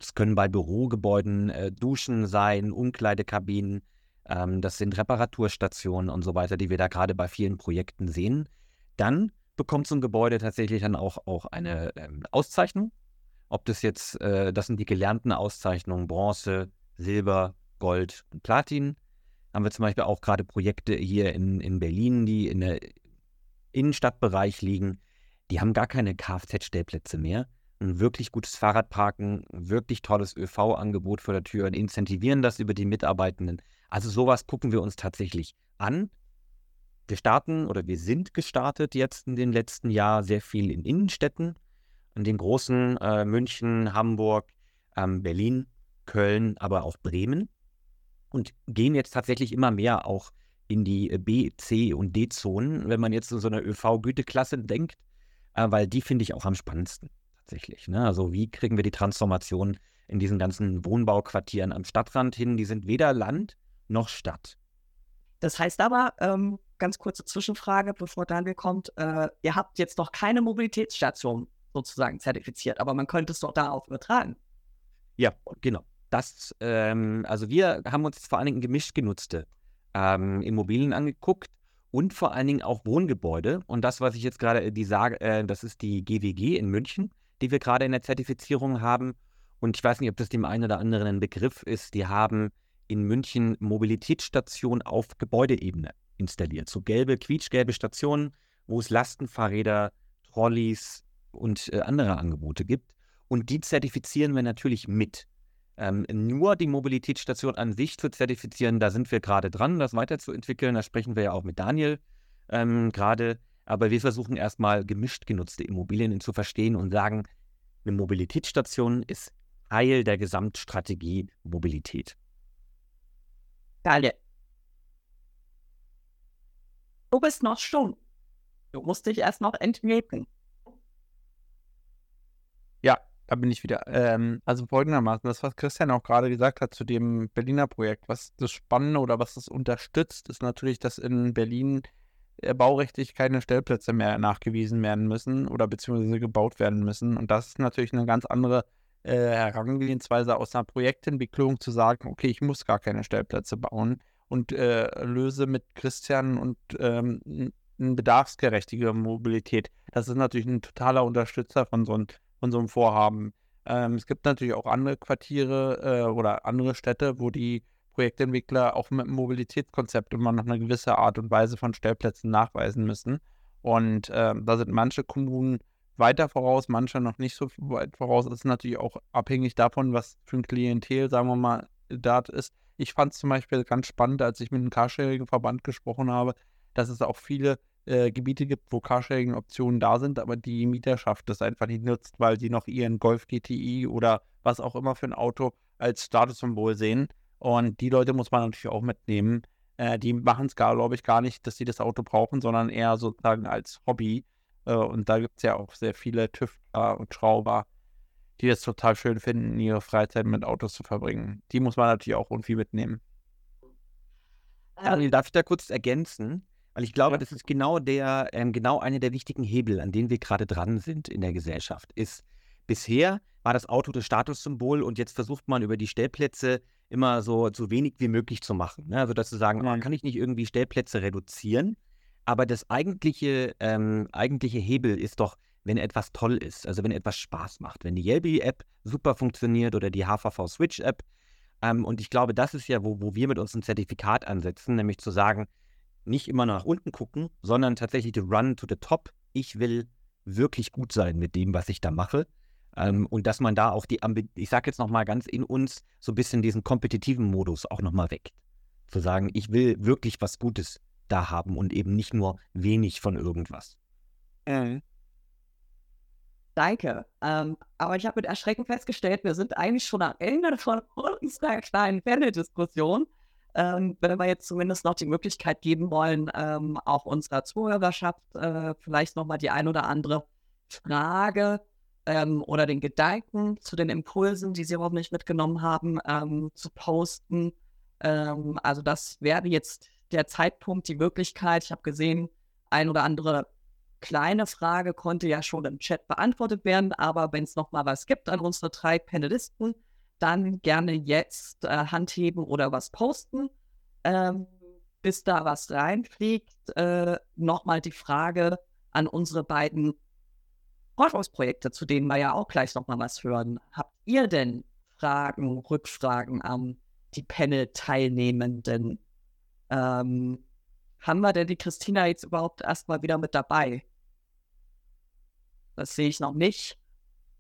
Das können bei Bürogebäuden äh, Duschen sein, Umkleidekabinen, ähm, das sind Reparaturstationen und so weiter, die wir da gerade bei vielen Projekten sehen. Dann bekommt so ein Gebäude tatsächlich dann auch, auch eine ähm, Auszeichnung. Ob das jetzt, äh, das sind die gelernten Auszeichnungen, Bronze, Silber, Gold und Platin. Haben wir zum Beispiel auch gerade Projekte hier in, in Berlin, die in der Innenstadtbereich liegen. Die haben gar keine Kfz-Stellplätze mehr. Ein wirklich gutes Fahrradparken, ein wirklich tolles ÖV-Angebot vor der Tür und incentivieren das über die Mitarbeitenden. Also sowas gucken wir uns tatsächlich an wir starten oder wir sind gestartet jetzt in den letzten Jahren sehr viel in Innenstädten, in den großen äh, München, Hamburg, ähm, Berlin, Köln, aber auch Bremen und gehen jetzt tatsächlich immer mehr auch in die äh, B, C und D-Zonen, wenn man jetzt in so eine ÖV-Güteklasse denkt, äh, weil die finde ich auch am spannendsten tatsächlich. Ne? Also wie kriegen wir die Transformation in diesen ganzen Wohnbauquartieren am Stadtrand hin? Die sind weder Land noch Stadt. Das heißt aber, ähm, ganz kurze Zwischenfrage, bevor Daniel kommt. Äh, ihr habt jetzt noch keine Mobilitätsstation sozusagen zertifiziert, aber man könnte es doch da auch übertragen. Ja, genau. Das, ähm, also wir haben uns vor allen Dingen gemischt genutzte ähm, Immobilien angeguckt und vor allen Dingen auch Wohngebäude. Und das, was ich jetzt gerade äh, die sage, äh, das ist die GWG in München, die wir gerade in der Zertifizierung haben. Und ich weiß nicht, ob das dem einen oder anderen ein Begriff ist. Die haben in München Mobilitätsstationen auf Gebäudeebene installiert. So gelbe, quietschgelbe Stationen, wo es Lastenfahrräder, Trolleys und äh, andere Angebote gibt. Und die zertifizieren wir natürlich mit. Ähm, nur die Mobilitätsstation an sich zu zertifizieren, da sind wir gerade dran, das weiterzuentwickeln. Da sprechen wir ja auch mit Daniel ähm, gerade. Aber wir versuchen erstmal gemischt genutzte Immobilien zu verstehen und sagen, eine Mobilitätsstation ist Teil der Gesamtstrategie Mobilität. Daniel, Du bist noch stumm. Du musst dich erst noch entwickeln. Ja, da bin ich wieder. Ähm, also folgendermaßen, das, was Christian auch gerade gesagt hat zu dem Berliner Projekt, was das Spannende oder was das unterstützt, ist natürlich, dass in Berlin äh, baurechtlich keine Stellplätze mehr nachgewiesen werden müssen oder beziehungsweise gebaut werden müssen. Und das ist natürlich eine ganz andere äh, Herangehensweise aus einer Projektentwicklung zu sagen, okay, ich muss gar keine Stellplätze bauen und äh, löse mit Christian und ähm, eine bedarfsgerechtige Mobilität. Das ist natürlich ein totaler Unterstützer von so, ein, von so einem Vorhaben. Ähm, es gibt natürlich auch andere Quartiere äh, oder andere Städte, wo die Projektentwickler auch mit einem Mobilitätskonzept immer noch eine gewisse Art und Weise von Stellplätzen nachweisen müssen. Und äh, da sind manche Kommunen weiter voraus, manche noch nicht so weit voraus. Das ist natürlich auch abhängig davon, was für ein Klientel, sagen wir mal, dort ist. Ich fand es zum Beispiel ganz spannend, als ich mit dem Carsharing-Verband gesprochen habe, dass es auch viele äh, Gebiete gibt, wo Carsharing-Optionen da sind, aber die Mieterschaft das einfach nicht nutzt, weil die noch ihren Golf GTI oder was auch immer für ein Auto als Statussymbol sehen. Und die Leute muss man natürlich auch mitnehmen. Äh, die machen es, glaube ich, gar nicht, dass sie das Auto brauchen, sondern eher sozusagen als Hobby. Äh, und da gibt es ja auch sehr viele Tüftler und Schrauber, die es total schön finden, ihre Freizeit mit Autos zu verbringen. Die muss man natürlich auch irgendwie mitnehmen. Daniel, darf ich da kurz ergänzen? Weil ich glaube, ja. das ist genau der, ähm, genau einer der wichtigen Hebel, an denen wir gerade dran sind in der Gesellschaft. Ist bisher war das Auto das Statussymbol und jetzt versucht man über die Stellplätze immer so, so wenig wie möglich zu machen. Ne? Also dass zu sagen, oh, kann ich nicht irgendwie Stellplätze reduzieren? Aber das eigentliche, ähm, eigentliche Hebel ist doch, wenn etwas toll ist, also wenn etwas Spaß macht, wenn die Yelby-App super funktioniert oder die HVV Switch-App. Ähm, und ich glaube, das ist ja, wo, wo wir mit uns ein Zertifikat ansetzen, nämlich zu sagen, nicht immer nach unten gucken, sondern tatsächlich to run to the top. Ich will wirklich gut sein mit dem, was ich da mache. Ähm, und dass man da auch die, ich sage jetzt nochmal ganz in uns, so ein bisschen diesen kompetitiven Modus auch nochmal weckt. Zu sagen, ich will wirklich was Gutes da haben und eben nicht nur wenig von irgendwas. Mhm. Danke. Ähm, aber ich habe mit Erschrecken festgestellt, wir sind eigentlich schon am Ende von unserer kleinen Panel-Diskussion. Ähm, wenn wir jetzt zumindest noch die Möglichkeit geben wollen, ähm, auch unserer Zuhörerschaft äh, vielleicht nochmal die ein oder andere Frage ähm, oder den Gedanken zu den Impulsen, die Sie hoffentlich mitgenommen haben, ähm, zu posten. Ähm, also das wäre jetzt der Zeitpunkt, die Möglichkeit. Ich habe gesehen, ein oder andere kleine Frage konnte ja schon im Chat beantwortet werden, aber wenn es noch mal was gibt an unsere drei Panelisten, dann gerne jetzt äh, Hand heben oder was posten. Ähm, bis da was reinfliegt, äh, nochmal die Frage an unsere beiden Forschungsprojekte, zu denen wir ja auch gleich nochmal was hören. Habt ihr denn Fragen, Rückfragen an die Panel-Teilnehmenden? Ähm, haben wir denn die Christina jetzt überhaupt erstmal wieder mit dabei? Das sehe ich noch nicht.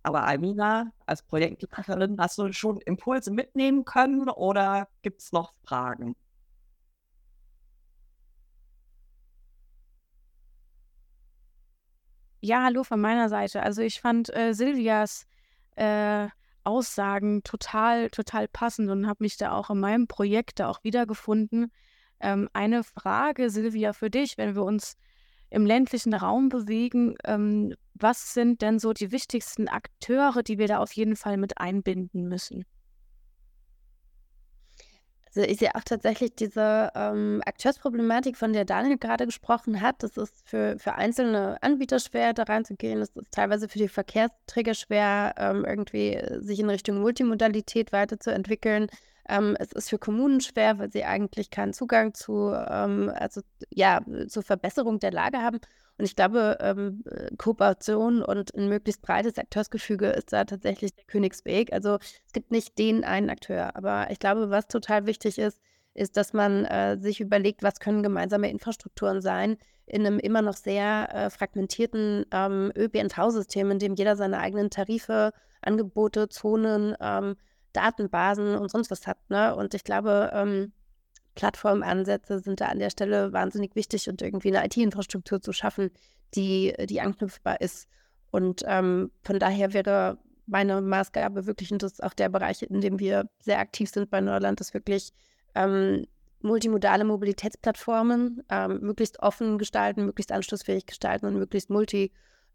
Aber Almina, als Projektleiterin, hast du schon Impulse mitnehmen können oder gibt es noch Fragen? Ja, hallo von meiner Seite. Also ich fand äh, Silvias äh, Aussagen total, total passend und habe mich da auch in meinem Projekt da auch wiedergefunden. Ähm, eine Frage, Silvia, für dich, wenn wir uns im ländlichen Raum bewegen, ähm, was sind denn so die wichtigsten Akteure, die wir da auf jeden Fall mit einbinden müssen? Also ich sehe auch tatsächlich diese ähm, Akteursproblematik, von der Daniel gerade gesprochen hat. Das ist für, für einzelne Anbieter schwer, da reinzugehen. Es ist teilweise für die Verkehrsträger schwer, ähm, irgendwie äh, sich in Richtung Multimodalität weiterzuentwickeln. Ähm, es ist für Kommunen schwer, weil sie eigentlich keinen Zugang zu, ähm, also ja, zur Verbesserung der Lage haben. Und ich glaube, ähm, Kooperation und ein möglichst breites Akteursgefüge ist da tatsächlich der Königsweg. Also es gibt nicht den einen Akteur. Aber ich glaube, was total wichtig ist, ist, dass man äh, sich überlegt, was können gemeinsame Infrastrukturen sein in einem immer noch sehr äh, fragmentierten ähm, ÖPNV-System, in dem jeder seine eigenen Tarife, Angebote, Zonen, ähm, Datenbasen und sonst was hat. Ne? Und ich glaube, ähm, Plattformansätze sind da an der Stelle wahnsinnig wichtig und irgendwie eine IT-Infrastruktur zu schaffen, die, die anknüpfbar ist. Und ähm, von daher wäre meine Maßgabe wirklich, und das ist auch der Bereich, in dem wir sehr aktiv sind bei Neuland, ist wirklich ähm, multimodale Mobilitätsplattformen ähm, möglichst offen gestalten, möglichst anschlussfähig gestalten und möglichst multi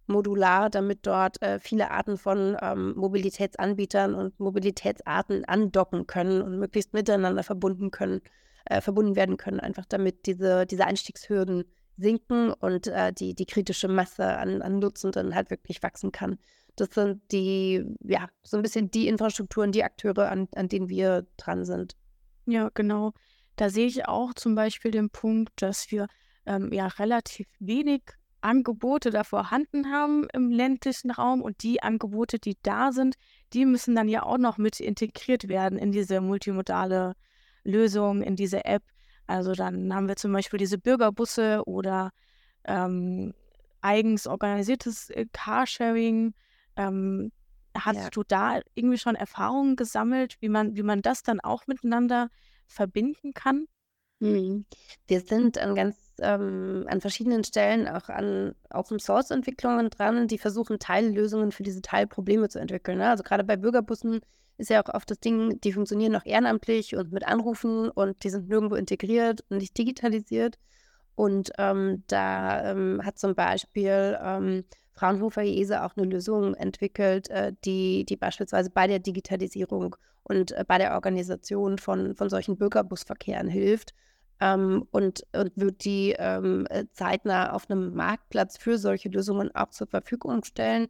modular, damit dort äh, viele Arten von ähm, Mobilitätsanbietern und Mobilitätsarten andocken können und möglichst miteinander verbunden können, äh, verbunden werden können, einfach damit diese, diese Einstiegshürden sinken und äh, die, die kritische Masse an, an Nutzenden halt wirklich wachsen kann. Das sind die, ja, so ein bisschen die Infrastrukturen, die Akteure, an, an denen wir dran sind. Ja, genau. Da sehe ich auch zum Beispiel den Punkt, dass wir ähm, ja relativ wenig Angebote da vorhanden haben im ländlichen Raum und die Angebote, die da sind, die müssen dann ja auch noch mit integriert werden in diese multimodale Lösung, in diese App. Also dann haben wir zum Beispiel diese Bürgerbusse oder ähm, eigens organisiertes äh, Carsharing. Ähm, hast ja. du da irgendwie schon Erfahrungen gesammelt, wie man, wie man das dann auch miteinander verbinden kann? Mhm. Wir sind an ganz ähm, an verschiedenen Stellen auch an Open Source Entwicklungen dran, die versuchen, Teillösungen für diese Teilprobleme zu entwickeln. Ne? Also gerade bei Bürgerbussen ist ja auch oft das Ding, die funktionieren noch ehrenamtlich und mit Anrufen und die sind nirgendwo integriert und nicht digitalisiert. Und ähm, da ähm, hat zum Beispiel ähm, Fraunhofer IESE auch eine Lösung entwickelt, äh, die, die beispielsweise bei der Digitalisierung und äh, bei der Organisation von, von solchen Bürgerbusverkehren hilft ähm, und, und wird die ähm, äh, zeitnah auf einem Marktplatz für solche Lösungen auch zur Verfügung stellen.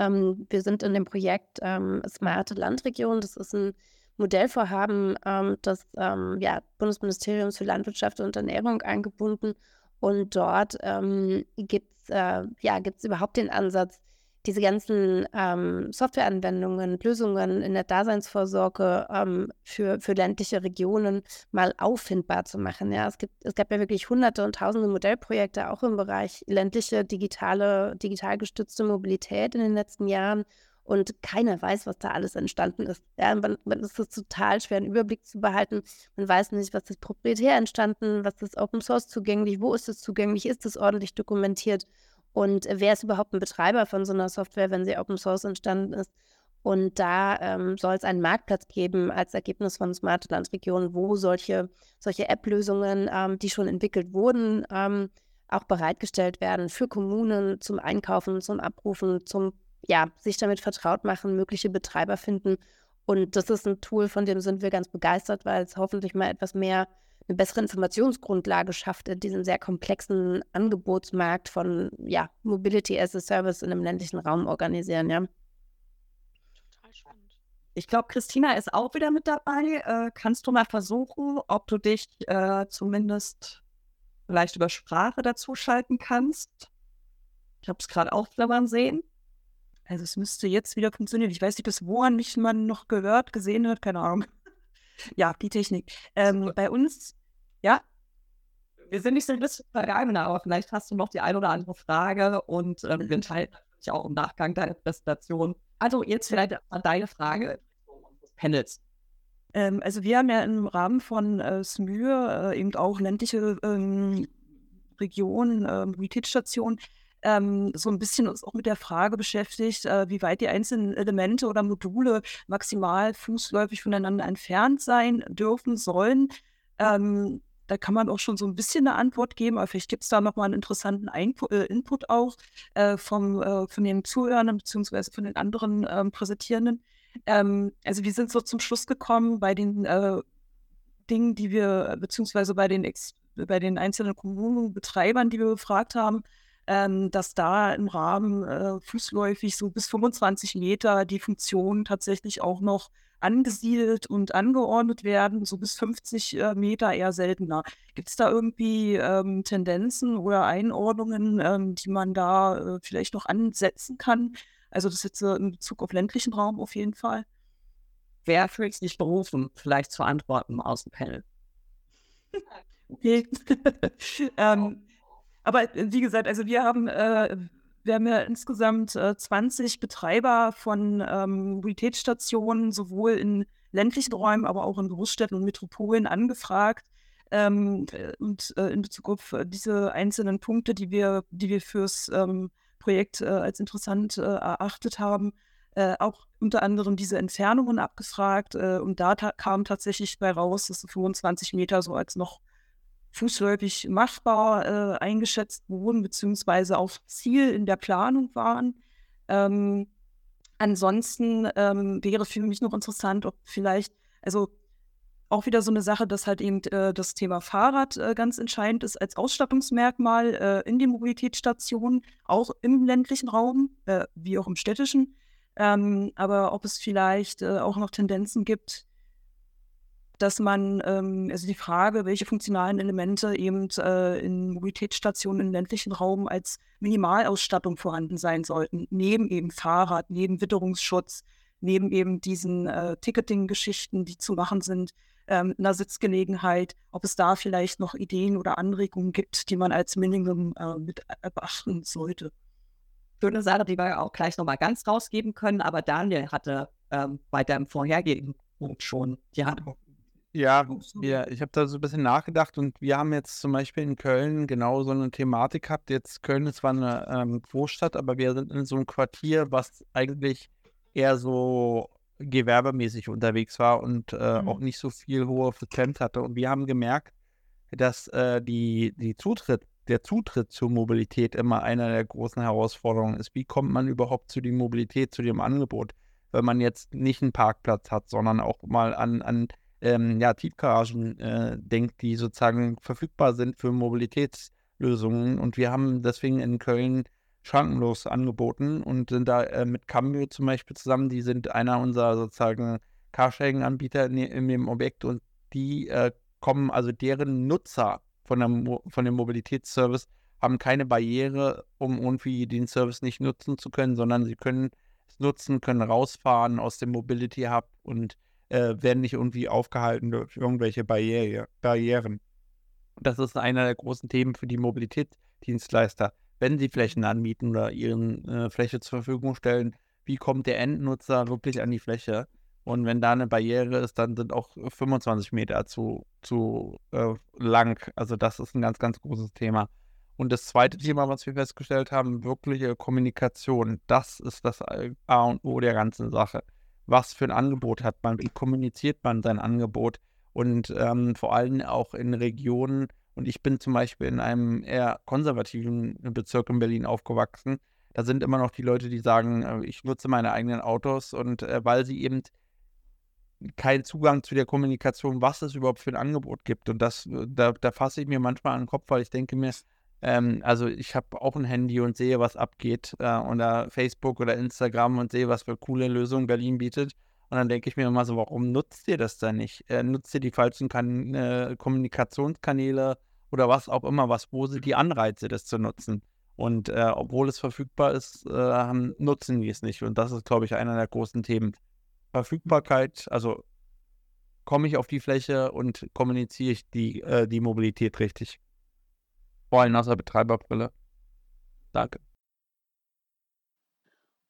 Ähm, wir sind in dem Projekt ähm, Smarte Landregion. Das ist ein Modellvorhaben ähm, des ähm, ja, Bundesministeriums für Landwirtschaft und Ernährung eingebunden. Und dort ähm, gibt es äh, ja, überhaupt den Ansatz, diese ganzen ähm, Softwareanwendungen, Lösungen in der Daseinsvorsorge ähm, für, für ländliche Regionen mal auffindbar zu machen. Ja, es, gibt, es gab ja wirklich hunderte und tausende Modellprojekte auch im Bereich ländliche, digitale, digital gestützte Mobilität in den letzten Jahren. und keiner weiß, was da alles entstanden ist. Ja, man, man ist es total schwer, einen Überblick zu behalten. Man weiß nicht, was ist proprietär entstanden, was ist Open Source zugänglich, wo ist es zugänglich, ist es ordentlich dokumentiert und wer ist überhaupt ein Betreiber von so einer Software, wenn sie Open Source entstanden ist. Und da ähm, soll es einen Marktplatz geben als Ergebnis von Smart Landregionen, wo solche, solche App-Lösungen, ähm, die schon entwickelt wurden, ähm, auch bereitgestellt werden für Kommunen zum Einkaufen, zum Abrufen, zum ja, sich damit vertraut machen, mögliche Betreiber finden. Und das ist ein Tool, von dem sind wir ganz begeistert, weil es hoffentlich mal etwas mehr eine bessere Informationsgrundlage schafft in diesem sehr komplexen Angebotsmarkt von ja, Mobility as a Service in einem ländlichen Raum organisieren, ja. Ich glaube, Christina ist auch wieder mit dabei. Äh, kannst du mal versuchen, ob du dich äh, zumindest vielleicht über Sprache dazuschalten kannst? Ich habe es gerade auch flammern sehen. Also es müsste jetzt wieder funktionieren. Ich weiß nicht, bis woran mich man noch gehört, gesehen hat, keine Ahnung. ja, die Technik. Ähm, bei uns, ja, wir sind nicht so ein bisschen vergangen, aber vielleicht hast du noch die ein oder andere Frage und ähm, wir entscheiden natürlich auch im Nachgang deiner Präsentation also jetzt vielleicht deine Frage des Panels. Ähm, also wir haben ja im Rahmen von äh, SMÜR äh, eben auch ländliche ähm, Regionen, äh, Mobilitätsstationen, ähm, so ein bisschen uns auch mit der Frage beschäftigt, äh, wie weit die einzelnen Elemente oder Module maximal fußläufig voneinander entfernt sein dürfen, sollen. Ähm, da kann man auch schon so ein bisschen eine Antwort geben, aber vielleicht gibt es da nochmal einen interessanten Einput, äh, Input auch äh, vom, äh, von den Zuhörern bzw. von den anderen ähm, Präsentierenden. Ähm, also wir sind so zum Schluss gekommen bei den äh, Dingen, die wir, beziehungsweise bei den, Ex bei den einzelnen Kommunenbetreibern, die wir befragt haben, ähm, dass da im Rahmen äh, fußläufig so bis 25 Meter die Funktion tatsächlich auch noch angesiedelt und angeordnet werden, so bis 50 äh, Meter eher seltener. Gibt es da irgendwie ähm, Tendenzen oder Einordnungen, ähm, die man da äh, vielleicht noch ansetzen kann? Also das jetzt äh, in Bezug auf ländlichen Raum auf jeden Fall. Wer fühlt sich berufen, vielleicht zu antworten aus dem Panel? okay. ähm, aber äh, wie gesagt, also wir haben äh, wir haben ja insgesamt äh, 20 Betreiber von ähm, Mobilitätsstationen, sowohl in ländlichen Räumen, aber auch in Großstädten und Metropolen angefragt. Ähm, äh, und äh, in Bezug auf äh, diese einzelnen Punkte, die wir, die wir fürs ähm, Projekt äh, als interessant äh, erachtet haben, auch unter anderem diese Entfernungen abgefragt. und da ta kam tatsächlich bei raus, dass 25 Meter so als noch fußläufig machbar äh, eingeschätzt wurden, beziehungsweise auf Ziel in der Planung waren. Ähm, ansonsten ähm, wäre für mich noch interessant, ob vielleicht, also auch wieder so eine Sache, dass halt eben äh, das Thema Fahrrad äh, ganz entscheidend ist als Ausstattungsmerkmal äh, in den Mobilitätsstationen, auch im ländlichen Raum, äh, wie auch im städtischen. Ähm, aber ob es vielleicht äh, auch noch Tendenzen gibt, dass man, ähm, also die Frage, welche funktionalen Elemente eben äh, in Mobilitätsstationen im ländlichen Raum als Minimalausstattung vorhanden sein sollten, neben eben Fahrrad, neben Witterungsschutz, neben eben diesen äh, Ticketing-Geschichten, die zu machen sind, ähm, einer Sitzgelegenheit, ob es da vielleicht noch Ideen oder Anregungen gibt, die man als Minimum äh, mit beachten sollte. Schöne Sache, die wir auch gleich nochmal ganz rausgeben können, aber Daniel hatte ähm, bei deinem vorhergehenden Punkt schon die Hand ja, ja, ich habe da so ein bisschen nachgedacht und wir haben jetzt zum Beispiel in Köln genau so eine Thematik gehabt. Jetzt Köln ist zwar eine ähm, Großstadt, aber wir sind in so einem Quartier, was eigentlich eher so gewerbemäßig unterwegs war und äh, mhm. auch nicht so viel hohe Frequenz hatte. Und wir haben gemerkt, dass äh, die, die Zutritt, der Zutritt zur Mobilität immer einer der großen Herausforderungen ist. Wie kommt man überhaupt zu der Mobilität, zu dem Angebot, wenn man jetzt nicht einen Parkplatz hat, sondern auch mal an, an ähm, ja, Tiefgaragen äh, denkt, die sozusagen verfügbar sind für Mobilitätslösungen. Und wir haben deswegen in Köln schrankenlos angeboten und sind da äh, mit Cambio zum Beispiel zusammen. Die sind einer unserer sozusagen Carsharing-Anbieter in, in, dem Objekt und die äh, kommen, also deren Nutzer von, der von dem Mobilitätsservice haben keine Barriere, um irgendwie den Service nicht nutzen zu können, sondern sie können es nutzen, können rausfahren aus dem Mobility Hub und äh, werden nicht irgendwie aufgehalten durch irgendwelche Barriere, Barrieren. Das ist einer der großen Themen für die Mobilitätsdienstleister. Wenn sie Flächen anmieten oder ihren äh, Fläche zur Verfügung stellen, wie kommt der Endnutzer wirklich an die Fläche. Und wenn da eine Barriere ist, dann sind auch 25 Meter zu, zu äh, lang. Also das ist ein ganz, ganz großes Thema. Und das zweite Thema, was wir festgestellt haben, wirkliche Kommunikation. Das ist das A und O der ganzen Sache. Was für ein Angebot hat man? Wie kommuniziert man sein Angebot? Und ähm, vor allem auch in Regionen, und ich bin zum Beispiel in einem eher konservativen Bezirk in Berlin aufgewachsen, da sind immer noch die Leute, die sagen, äh, ich nutze meine eigenen Autos und äh, weil sie eben keinen Zugang zu der Kommunikation, was es überhaupt für ein Angebot gibt. Und das, äh, da, da fasse ich mir manchmal an den Kopf, weil ich denke mir, ähm, also ich habe auch ein Handy und sehe, was abgeht äh, oder Facebook oder Instagram und sehe, was für coole Lösungen Berlin bietet. Und dann denke ich mir immer so, warum nutzt ihr das denn nicht? Äh, nutzt ihr die falschen kan äh, Kommunikationskanäle oder was auch immer, was, wo sind die Anreize, das zu nutzen? Und äh, obwohl es verfügbar ist, äh, nutzen die es nicht. Und das ist, glaube ich, einer der großen Themen. Verfügbarkeit, also komme ich auf die Fläche und kommuniziere ich die, äh, die Mobilität richtig. Vor allem aus Betreiberbrille. Danke.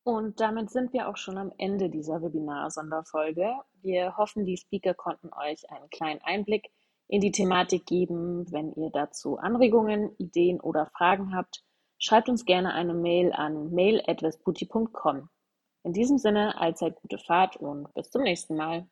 Und damit sind wir auch schon am Ende dieser Webinar-Sonderfolge. Wir hoffen, die Speaker konnten euch einen kleinen Einblick in die Thematik geben. Wenn ihr dazu Anregungen, Ideen oder Fragen habt, schreibt uns gerne eine Mail an mail.vesputi.com. In diesem Sinne, allzeit gute Fahrt und bis zum nächsten Mal.